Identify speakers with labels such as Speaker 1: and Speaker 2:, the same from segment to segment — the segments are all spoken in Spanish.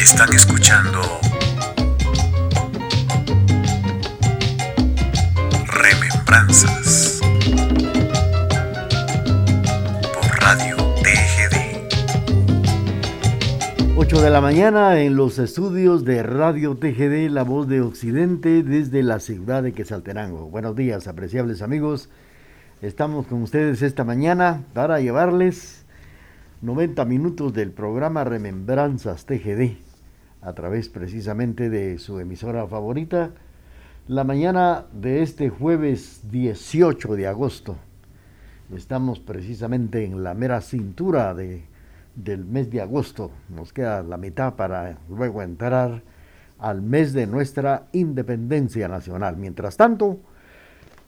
Speaker 1: Están escuchando Remembranzas por Radio TGD.
Speaker 2: 8 de la mañana en los estudios de Radio TGD, La Voz de Occidente, desde la ciudad de Quesaltenango. Buenos días, apreciables amigos. Estamos con ustedes esta mañana para llevarles 90 minutos del programa Remembranzas TGD a través precisamente de su emisora favorita, la mañana de este jueves 18 de agosto. Estamos precisamente en la mera cintura de, del mes de agosto. Nos queda la mitad para luego entrar al mes de nuestra independencia nacional. Mientras tanto,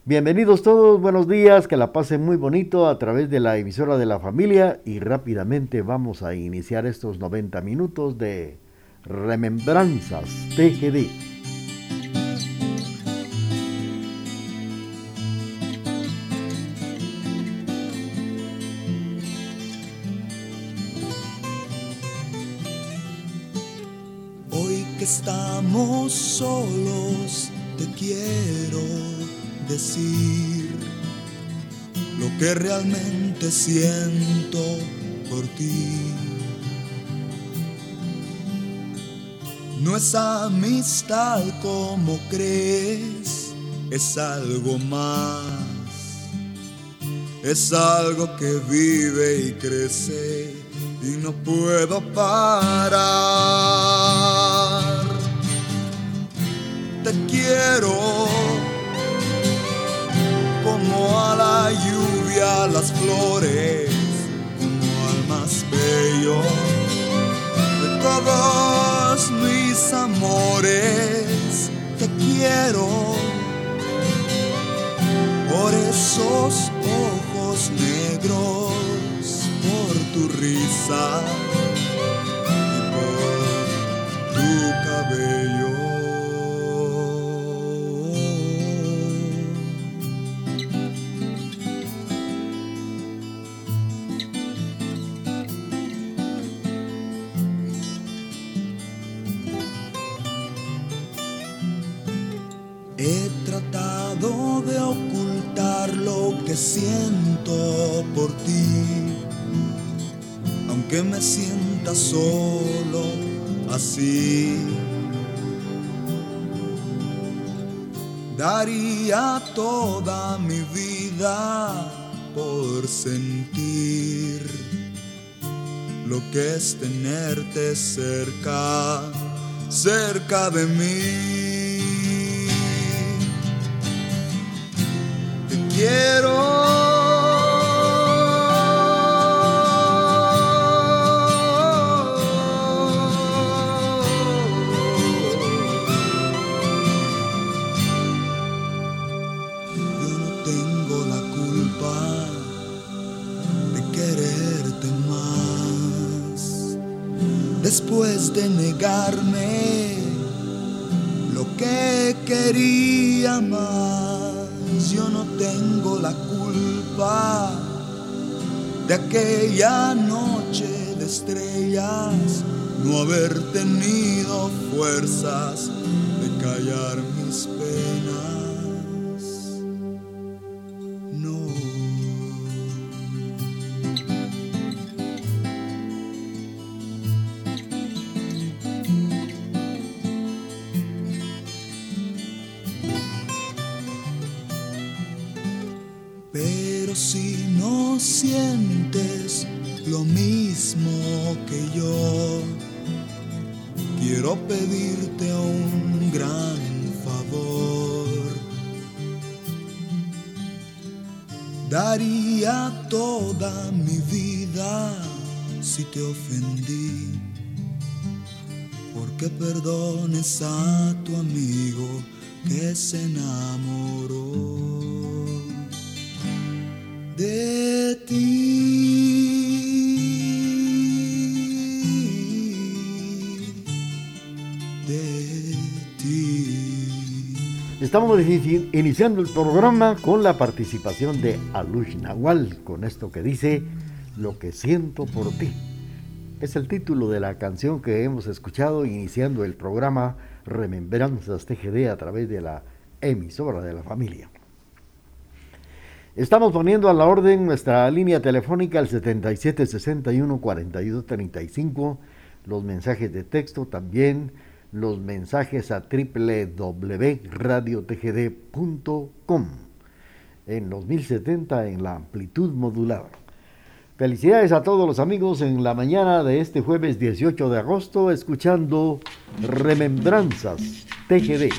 Speaker 2: bienvenidos todos, buenos días, que la pasen muy bonito a través de la emisora de la familia y rápidamente vamos a iniciar estos 90 minutos de Remembranzas TGD.
Speaker 3: Hoy que estamos solos, te quiero decir lo que realmente siento por ti. No es amistad como crees, es algo más. Es algo que vive y crece y no puedo parar. Te quiero como a la lluvia las flores, como al más bello todos mis amores. Te quiero por esos ojos negros, por tu risa que siento por ti, aunque me sienta solo así. Daría toda mi vida por sentir lo que es tenerte cerca, cerca de mí. Te quiero. Lo que quería más, yo no tengo la culpa de aquella noche de estrellas, no haber tenido fuerzas de callar mis. Si te ofendí, porque perdones a tu amigo que se enamoró de ti.
Speaker 2: Estamos inici- iniciando el programa con la participación de Alush Nahual, con esto que dice Lo que siento por ti. Es el título de la canción que hemos escuchado iniciando el programa Remembranzas TGD a través de la emisora de la familia. Estamos poniendo a la orden nuestra línea telefónica al 7761-4235, los mensajes de texto también, los mensajes a www.radiotgd.com en los 1070 en la amplitud modulada. Felicidades a todos los amigos en la mañana de este jueves 18 de agosto, escuchando Remembranzas TGD.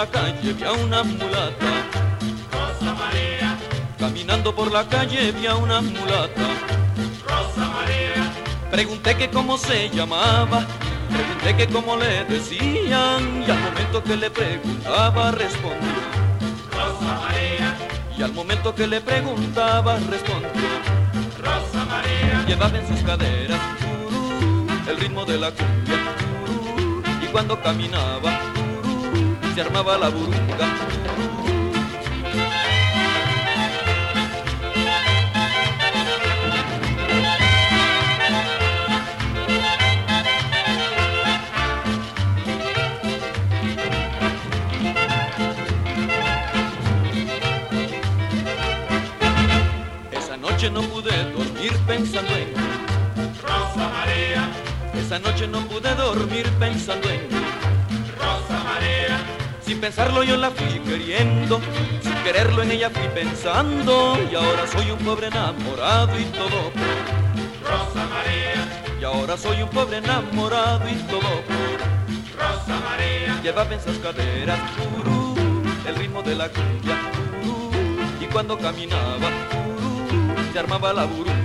Speaker 4: la calle vi a una mulata. Por la calle vi a una mulata.
Speaker 5: Rosa María.
Speaker 4: Pregunté que cómo se llamaba, pregunté que cómo le decían y al momento que le preguntaba respondió.
Speaker 5: Rosa María.
Speaker 4: Y al momento que le preguntaba respondió.
Speaker 5: Rosa María.
Speaker 4: Llevaba en sus caderas el ritmo de la cumbia y cuando caminaba se armaba la burunga. Dormir pensando en
Speaker 5: Rosa María.
Speaker 4: Esa noche no pude dormir pensando en
Speaker 5: Rosa María.
Speaker 4: Sin pensarlo yo la fui queriendo, sin quererlo en ella fui pensando y ahora soy un pobre enamorado y todo
Speaker 5: Rosa María.
Speaker 4: y ahora soy un pobre enamorado y todo
Speaker 5: Rosa María.
Speaker 4: llevaba en sus caderas turú, el ritmo de la cumbia y cuando caminaba se armaba la burunga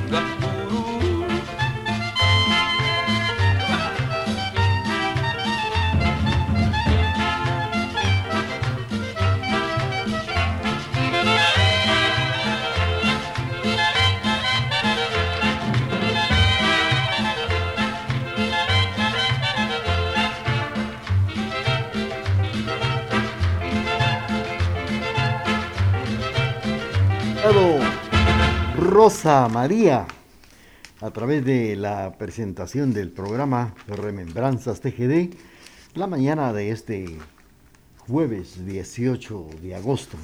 Speaker 2: Rosa María a través de la presentación del programa Remembranzas TGD la mañana de este jueves 18 de agosto.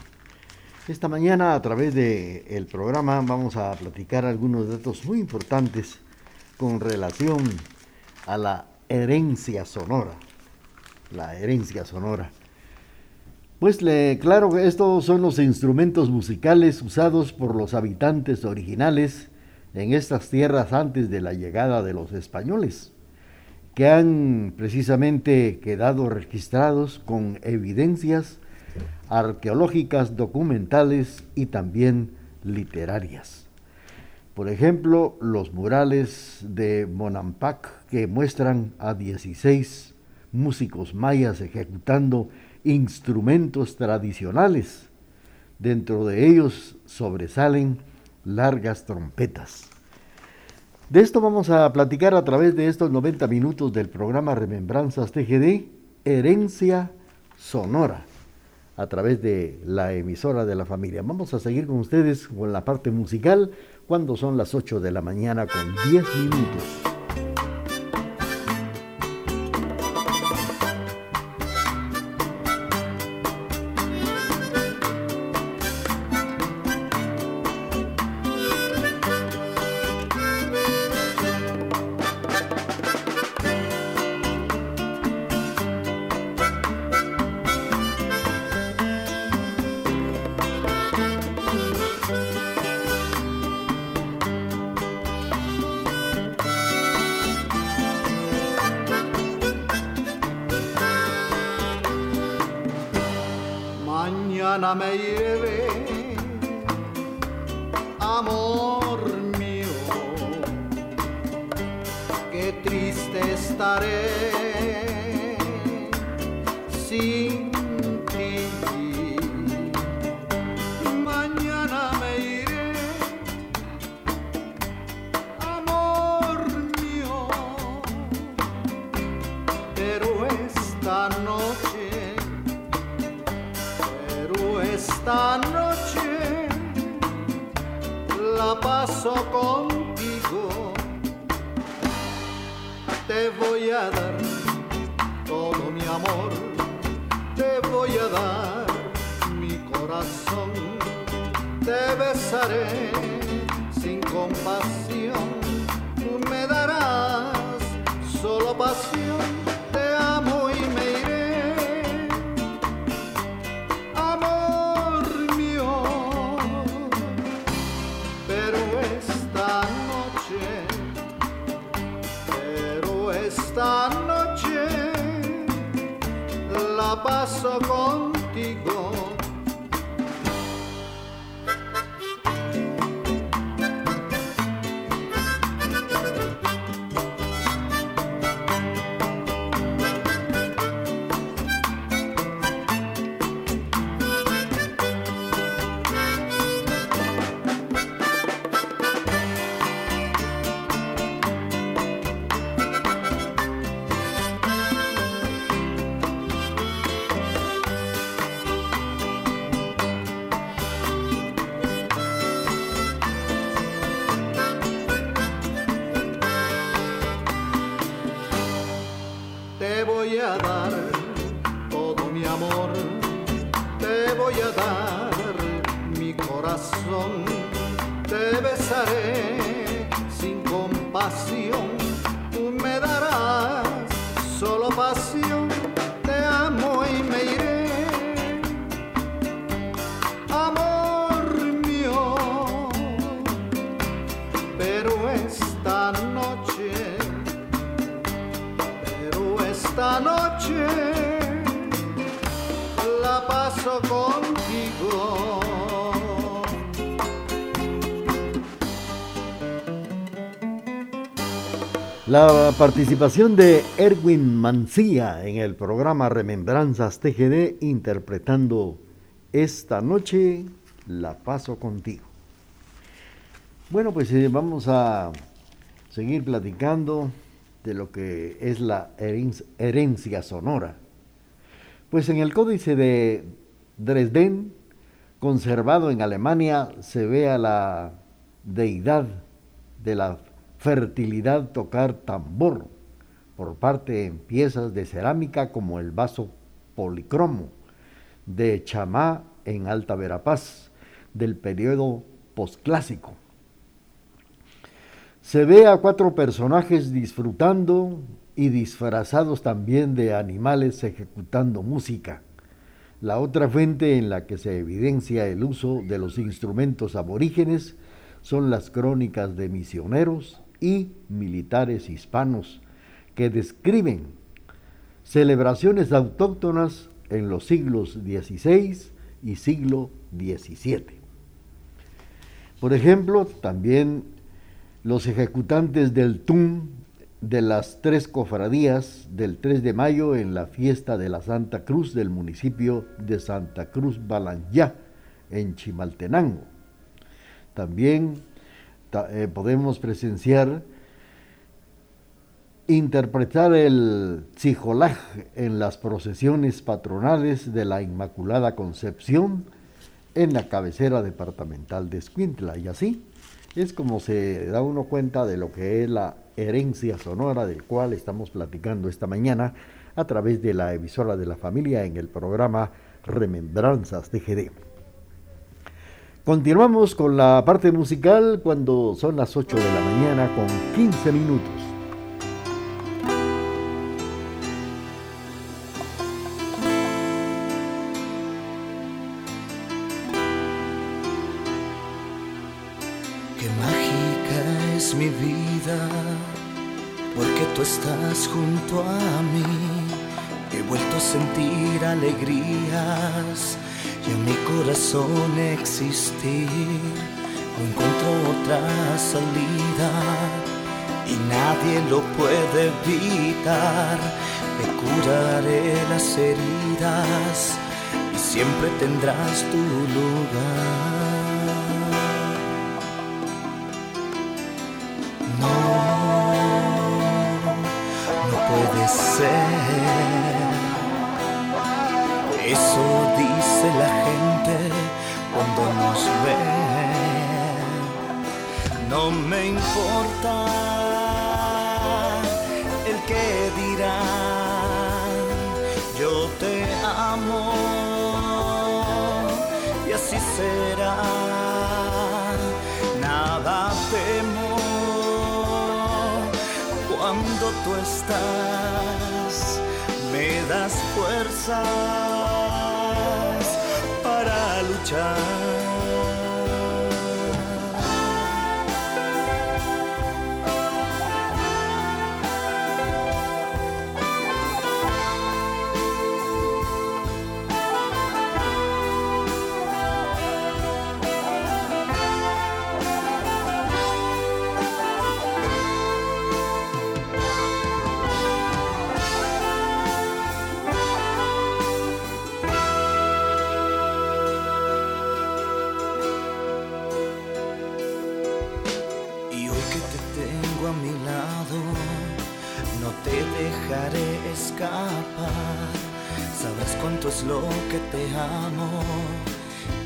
Speaker 2: Esta mañana a través del el programa vamos a platicar algunos datos muy importantes con relación a la herencia sonora. La herencia sonora. Pues claro que estos son los instrumentos musicales usados por los habitantes originales en estas tierras antes de la llegada de los españoles, que han precisamente quedado registrados con evidencias arqueológicas, documentales y también literarias. Por ejemplo, los murales de Monampak que muestran a 16 músicos mayas ejecutando instrumentos tradicionales. Dentro de ellos sobresalen largas trompetas. De esto vamos a platicar a través de estos 90 minutos del programa Remembranzas TGD, Herencia Sonora, a través de la emisora de la familia. Vamos a seguir con ustedes con la parte musical cuando son las 8 de la mañana con 10 minutos.
Speaker 6: Mañana me lleve, amor mío, qué triste estaré sin paso contigo. Te voy a dar todo mi amor, te voy a dar mi corazón, te besaré sin compasión, tú me darás solo pasión, paso contigo. Noche la paso contigo.
Speaker 2: La participación de Erwin Mancía en el programa Remembranzas TGD interpretando Esta noche la paso contigo. Bueno, pues eh, vamos a seguir platicando de lo que es la herenc- herencia sonora. Pues en el códice de Dresden, conservado en Alemania, se ve a la deidad de la fertilidad tocar tambor por parte en piezas de cerámica como el vaso policromo de Chamá en Alta Verapaz del periodo posclásico. Se ve a cuatro personajes disfrutando y disfrazados también de animales ejecutando música. La otra fuente en la que se evidencia el uso de los instrumentos aborígenes son las crónicas de misioneros y militares hispanos que describen celebraciones autóctonas en los siglos XVI y siglo XVII. Por ejemplo, también los ejecutantes del TUM de las tres cofradías del 3 de mayo en la fiesta de la Santa Cruz del municipio de Santa Cruz Balanyá, en Chimaltenango. También ta- eh, podemos presenciar interpretar el tzijolaj en las procesiones patronales de la Inmaculada Concepción en la cabecera departamental de Escuintla. Y así es como se da uno cuenta de lo que es la herencia sonora del cual estamos platicando esta mañana a través de la emisora de la familia en el programa Remembranzas TGD. Continuamos con la parte musical cuando son las 8 de la mañana con 15 minutos.
Speaker 7: Porque tú estás junto a mí. He vuelto a sentir alegrías y en mi corazón existir. No encuentro otra salida y nadie lo puede evitar. Me curaré las heridas y siempre tendrás tu lugar. La gente cuando nos ve. No me importa el que dirán, yo te amo y así será. Nada temo cuando tú estás, me das fuerzas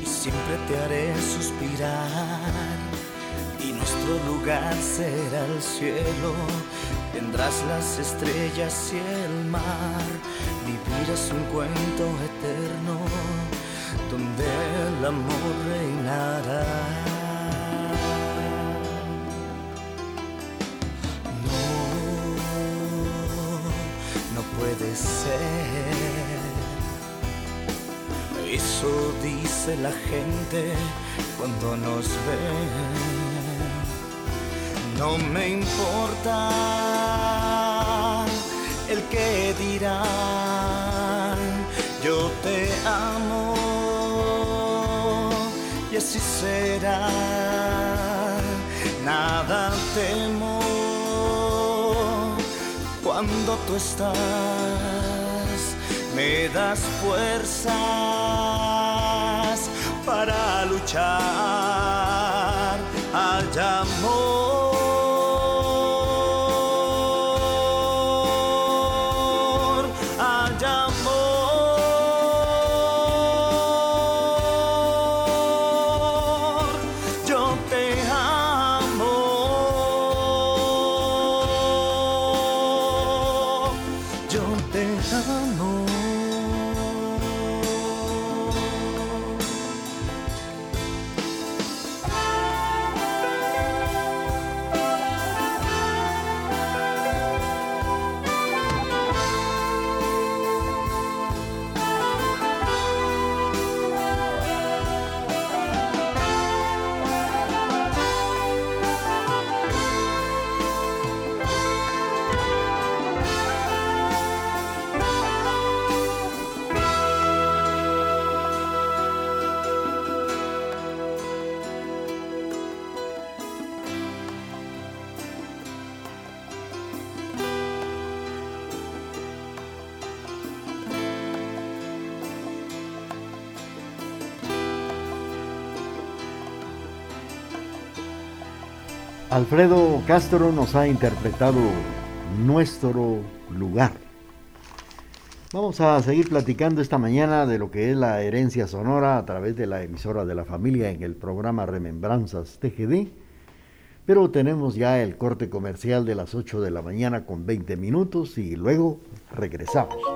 Speaker 7: y siempre te haré suspirar. Y nuestro lugar será el cielo, tendrás las estrellas y el mar. Vivirás un cuento eterno donde el amor reinará. No, no puede ser. Eso dice la gente cuando nos ve. No me importa el que dirán. Yo te amo y así será. Nada temo cuando tú estás, me das fuerzas para luchar.
Speaker 2: Alfredo Castro nos ha interpretado Nuestro lugar. Vamos a seguir platicando esta mañana de lo que es la herencia sonora a través de la emisora de la familia en el programa Remembranzas TGD. Pero tenemos ya el corte comercial de las 8 de la mañana con 20 minutos y luego regresamos.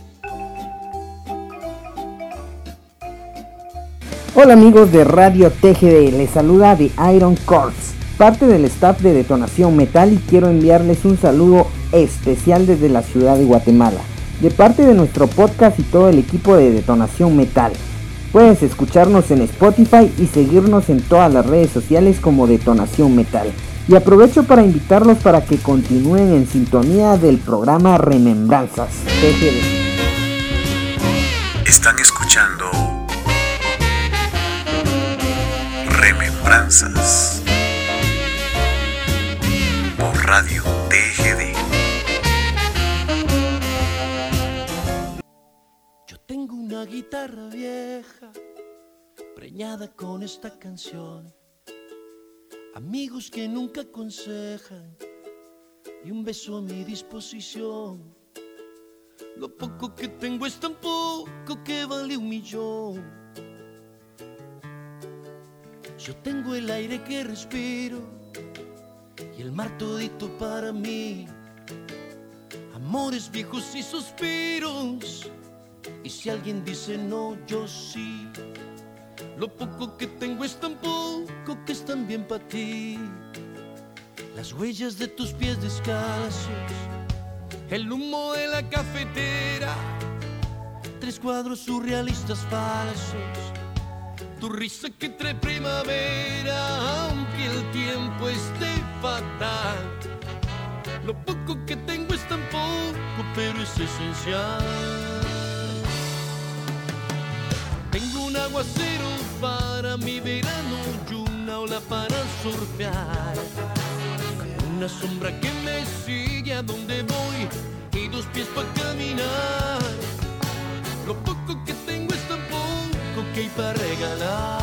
Speaker 8: Hola amigos de Radio TGD, les saluda The Iron Corps, parte del staff de Detonación Metal y quiero enviarles un saludo especial desde la ciudad de Guatemala, de parte de nuestro podcast y todo el equipo de Detonación Metal. Puedes escucharnos en Spotify y seguirnos en todas las redes sociales como Detonación Metal. Y aprovecho para invitarlos para que continúen en sintonía del programa Remembranzas TGD.
Speaker 1: Están escuchando Por Radio TGD.
Speaker 9: una guitarra vieja, preñada con esta canción. Amigos que nunca aconsejan y un beso a mi disposición. Lo poco que tengo es tan poco que vale un millón. Yo tengo el aire que respiro y el mar todito para mí. Amores viejos y suspiros. Y si alguien dice no, yo sí. Lo poco que tengo es tan poco que es también para ti. Las huellas de tus pies descalzos, el humo de la cafetera, tres cuadros surrealistas falsos, tu risa que trae primavera, aunque el tiempo esté fatal. Lo poco que tengo es tan poco, pero es esencial. Tengo un aguacero para mi verano y una ola para surfear. Una sombra que me sigue a donde voy y dos pies para caminar. Lo poco que tengo que hay para regalar.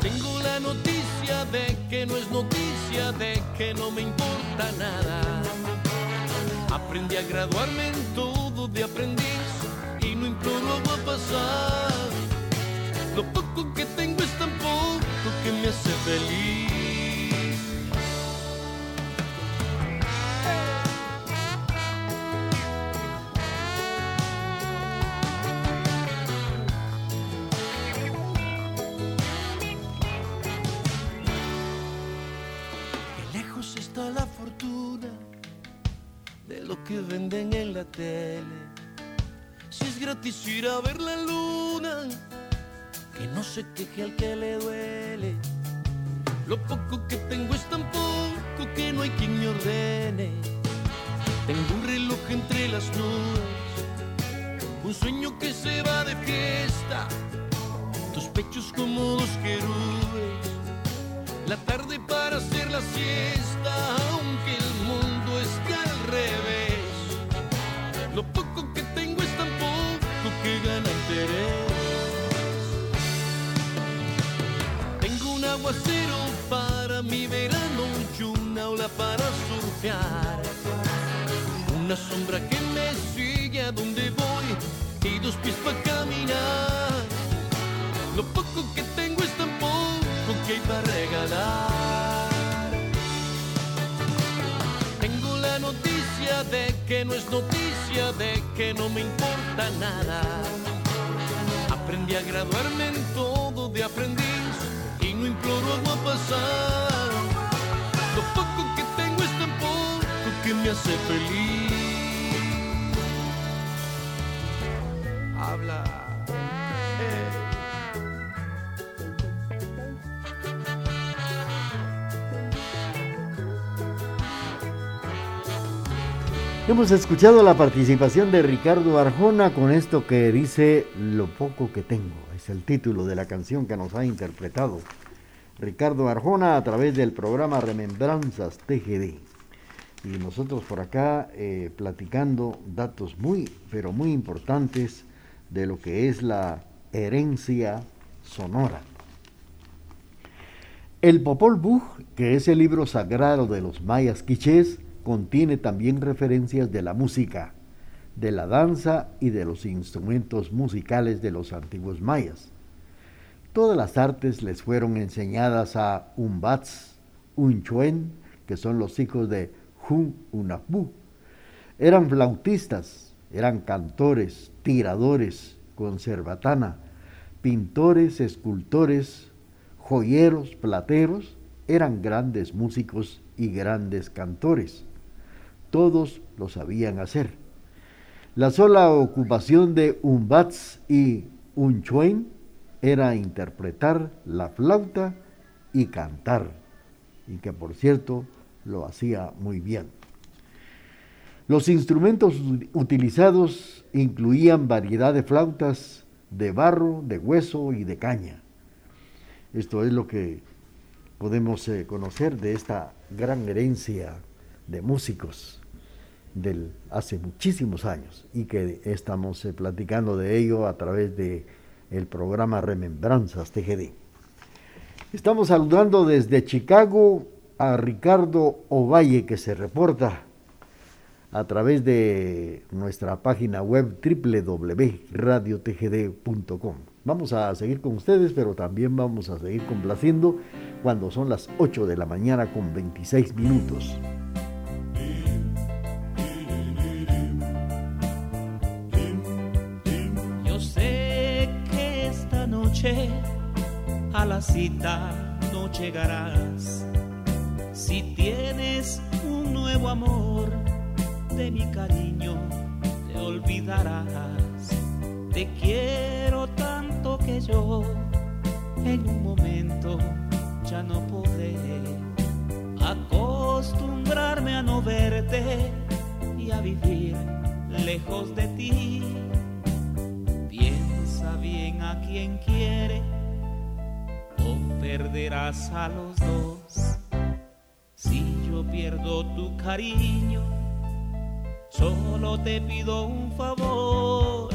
Speaker 9: Tengo la noticia de que no es noticia, de que no me importa nada. Aprendí a graduarme en todo de aprendiz y no imploro agua pasar. Queje al que le duele. Lo poco que pies para caminar. Lo poco que tengo es tan poco que hay para regalar. Tengo la noticia de que no es noticia, de que no me importa nada. Aprendí a graduarme en todo de aprendiz y no imploro agua pasar. Lo poco que tengo es tan poco que me hace feliz.
Speaker 2: Hemos escuchado la participación de Ricardo Arjona con esto que dice Lo poco que tengo. Es el título de la canción que nos ha interpretado Ricardo Arjona a través del programa Remembranzas TGD. Y nosotros por acá eh, platicando datos muy, pero muy importantes de lo que es la herencia sonora. El Popol Vuh, que es el libro sagrado de los mayas quichés, contiene también referencias de la música, de la danza y de los instrumentos musicales de los antiguos mayas. Todas las artes les fueron enseñadas a Umbats, Unchuen, que son los hijos de Hun Unapú. Eran flautistas, eran cantores, tiradores, conservatana, pintores, escultores, joyeros, plateros, eran grandes músicos y grandes cantores. Todos lo sabían hacer. La sola ocupación de Umbats y Unchuen era interpretar la flauta y cantar, y que por cierto lo hacía muy bien. Los instrumentos utilizados incluían variedad de flautas de barro, de hueso y de caña. Esto es lo que podemos eh, conocer de esta gran herencia de músicos del hace muchísimos años y que estamos eh, platicando de ello a través de el programa Remembranzas TGD. Estamos saludando desde Chicago a Ricardo Ovalle que se reporta a través de nuestra página web www.radiotgd.com. Vamos a seguir con ustedes, pero también vamos a seguir complaciendo cuando son las 8 de la mañana con 26 minutos.
Speaker 10: Cita no llegarás. Si tienes un nuevo amor de mi cariño, te olvidarás. Te quiero tanto que yo en un momento ya no podré acostumbrarme a no verte y a vivir lejos de ti. Piensa bien a quien quiere perderás a los dos. Si yo pierdo tu cariño, solo te pido un favor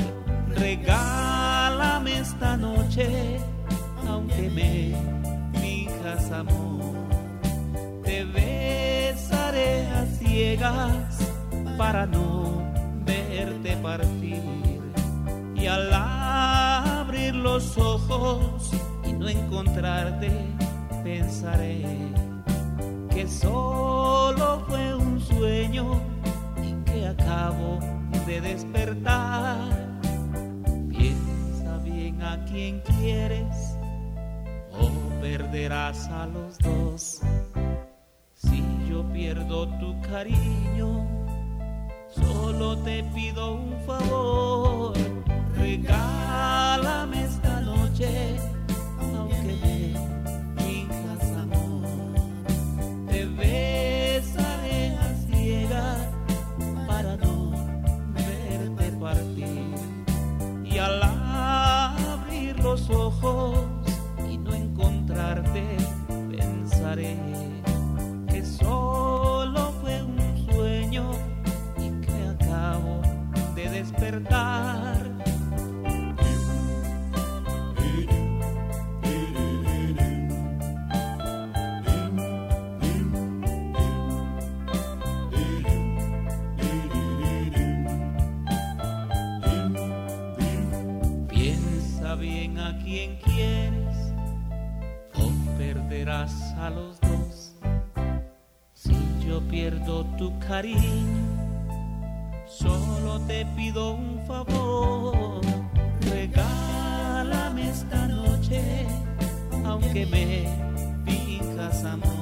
Speaker 10: Regálame esta noche, aunque me fijas amor. Te besaré a ciegas para no verte partir. Y al abrir los ojos no encontrarte, pensaré que solo fue un sueño y que acabo de despertar a quien quieres o perderás a los dos. Si yo pierdo tu cariño, solo te pido un favor, regálame esta noche, los ojos tu cariño, solo te pido un favor. Regálame esta noche, aunque me fijas amor.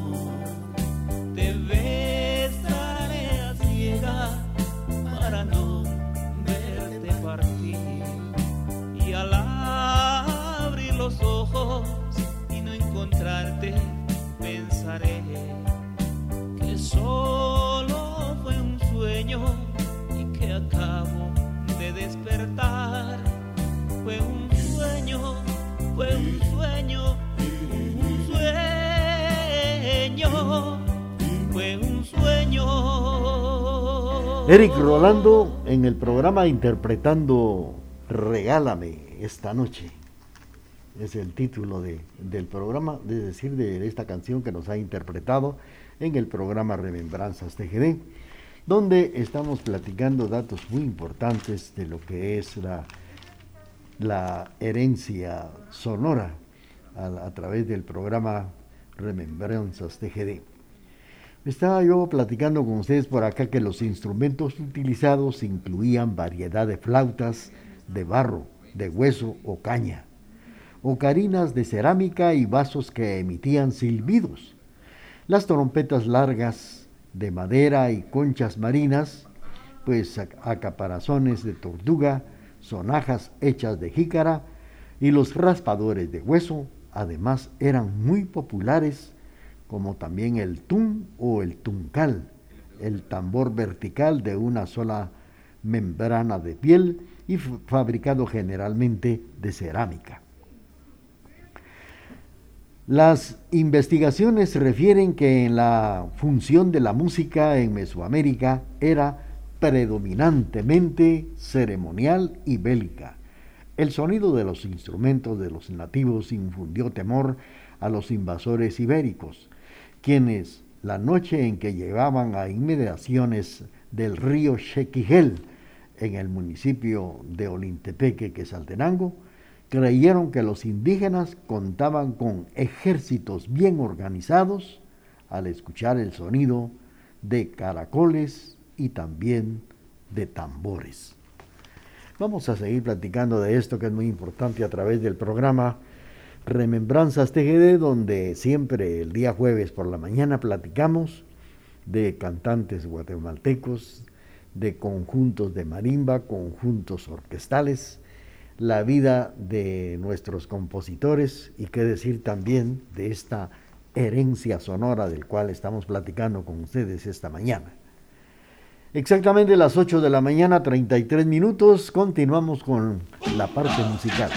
Speaker 2: Eric Rolando en el programa interpretando Regálame esta noche es el título del programa, es decir, de esta canción que nos ha interpretado en el programa Remembranzas TGD, donde estamos platicando datos muy importantes de lo que es la, la herencia sonora a, través del programa Remembranzas TGD. Estaba yo platicando con ustedes por acá que los instrumentos utilizados incluían variedad de flautas de barro, de hueso o caña ocarinas de cerámica y vasos que emitían silbidos. Las trompetas largas de madera y conchas marinas, pues acaparazones de tortuga, sonajas hechas de jícara y los raspadores de hueso, además eran muy populares, como también el tun o el tuncal, el tambor vertical de una sola membrana de piel y fabricado generalmente de cerámica. Las investigaciones refieren que en la función de la música en Mesoamérica era predominantemente ceremonial y bélica. El sonido de los instrumentos de los nativos infundió temor a los invasores ibéricos, quienes la noche en que llegaban a inmediaciones del río Chequigel, en el municipio de Olintepeque, Quesaltenango, creyeron que los indígenas contaban con ejércitos bien organizados al escuchar el sonido de caracoles y también de tambores. Vamos a seguir platicando de esto que es muy importante a través del programa Remembranzas TGD, donde siempre el día jueves por la mañana platicamos de cantantes guatemaltecos, de conjuntos de marimba, conjuntos orquestales, la vida de nuestros compositores y qué decir también de esta herencia sonora del cual estamos platicando con ustedes esta mañana. Exactamente las 8 de la mañana, 33 minutos, continuamos con la parte musical.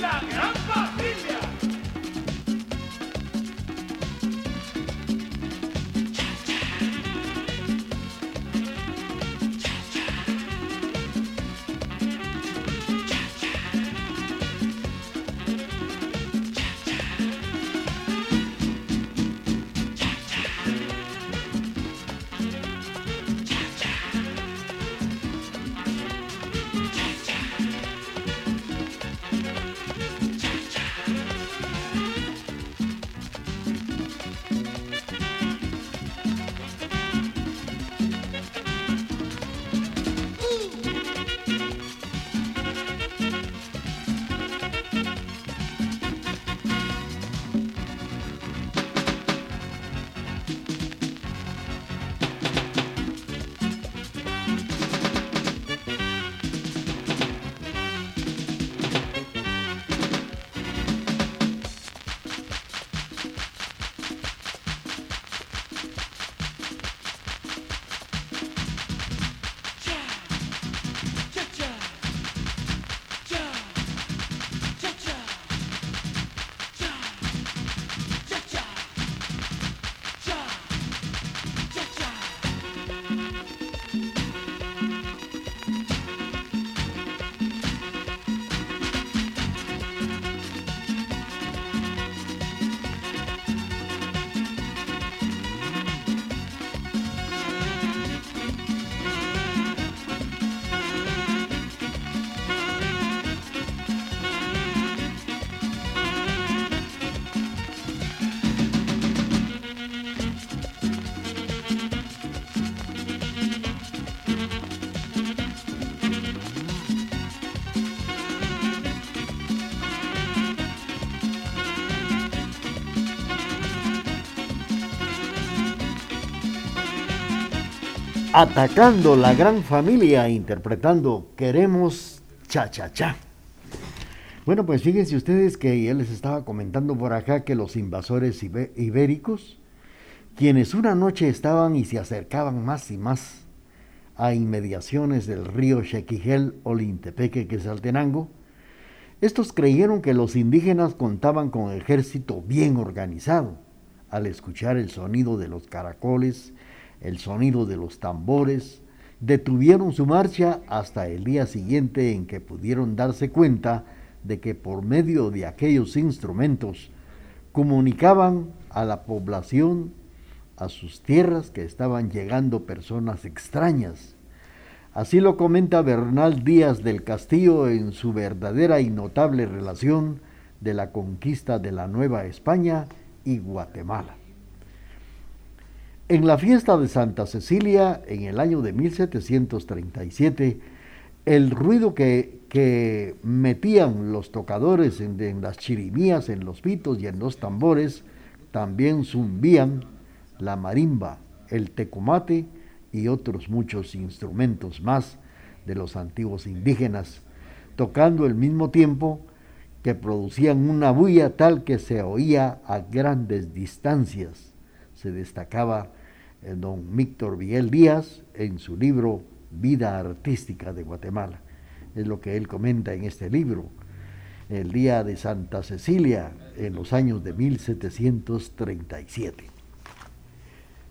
Speaker 2: la gran Atacando la gran familia, interpretando Queremos cha cha cha. Bueno, pues fíjense ustedes que ya les estaba comentando por acá que los invasores ibéricos, quienes una noche estaban y se acercaban más y más a inmediaciones del río Xequigel o Lintepeque, que es Altenango, estos creyeron que los indígenas contaban con ejército bien organizado al escuchar el sonido de los caracoles, el sonido de los tambores, detuvieron su marcha hasta el día siguiente en que pudieron darse cuenta de que por medio de aquellos instrumentos comunicaban a la población, a sus tierras, que estaban llegando personas extrañas. Así lo comenta Bernal Díaz del Castillo en su verdadera y notable relación de la conquista de la Nueva España y Guatemala. En la fiesta de Santa Cecilia, en el año de 1737, el ruido que, metían los tocadores en, en, las chirimías, en los pitos y en los tambores, también zumbían la marimba, el tecumate y otros muchos instrumentos más de los antiguos indígenas, tocando al mismo tiempo que producían una bulla tal que se oía a grandes distancias. Se destacaba el don Víctor Miguel Díaz en su libro Vida Artística de Guatemala. Es lo que él comenta en este libro. El día de Santa Cecilia en los años de 1737.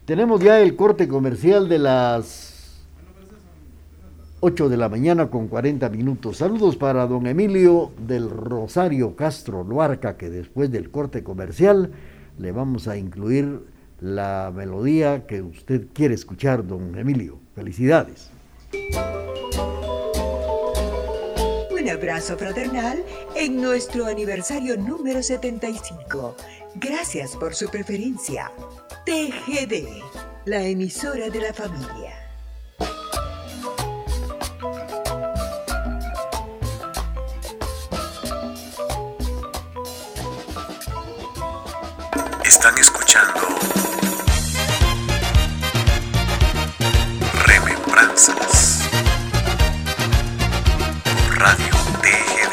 Speaker 2: Tenemos ya el corte comercial de las 8 de la mañana con 40 minutos. Saludos para don Emilio del Rosario Castro Luarca, que después del corte comercial le vamos a incluir la melodía que usted quiere escuchar, don Emilio. Felicidades.
Speaker 11: Un abrazo fraternal en nuestro aniversario número 75. Gracias por su preferencia. TGD, la emisora de la familia.
Speaker 1: Están escuchando Remembranzas Radio TG.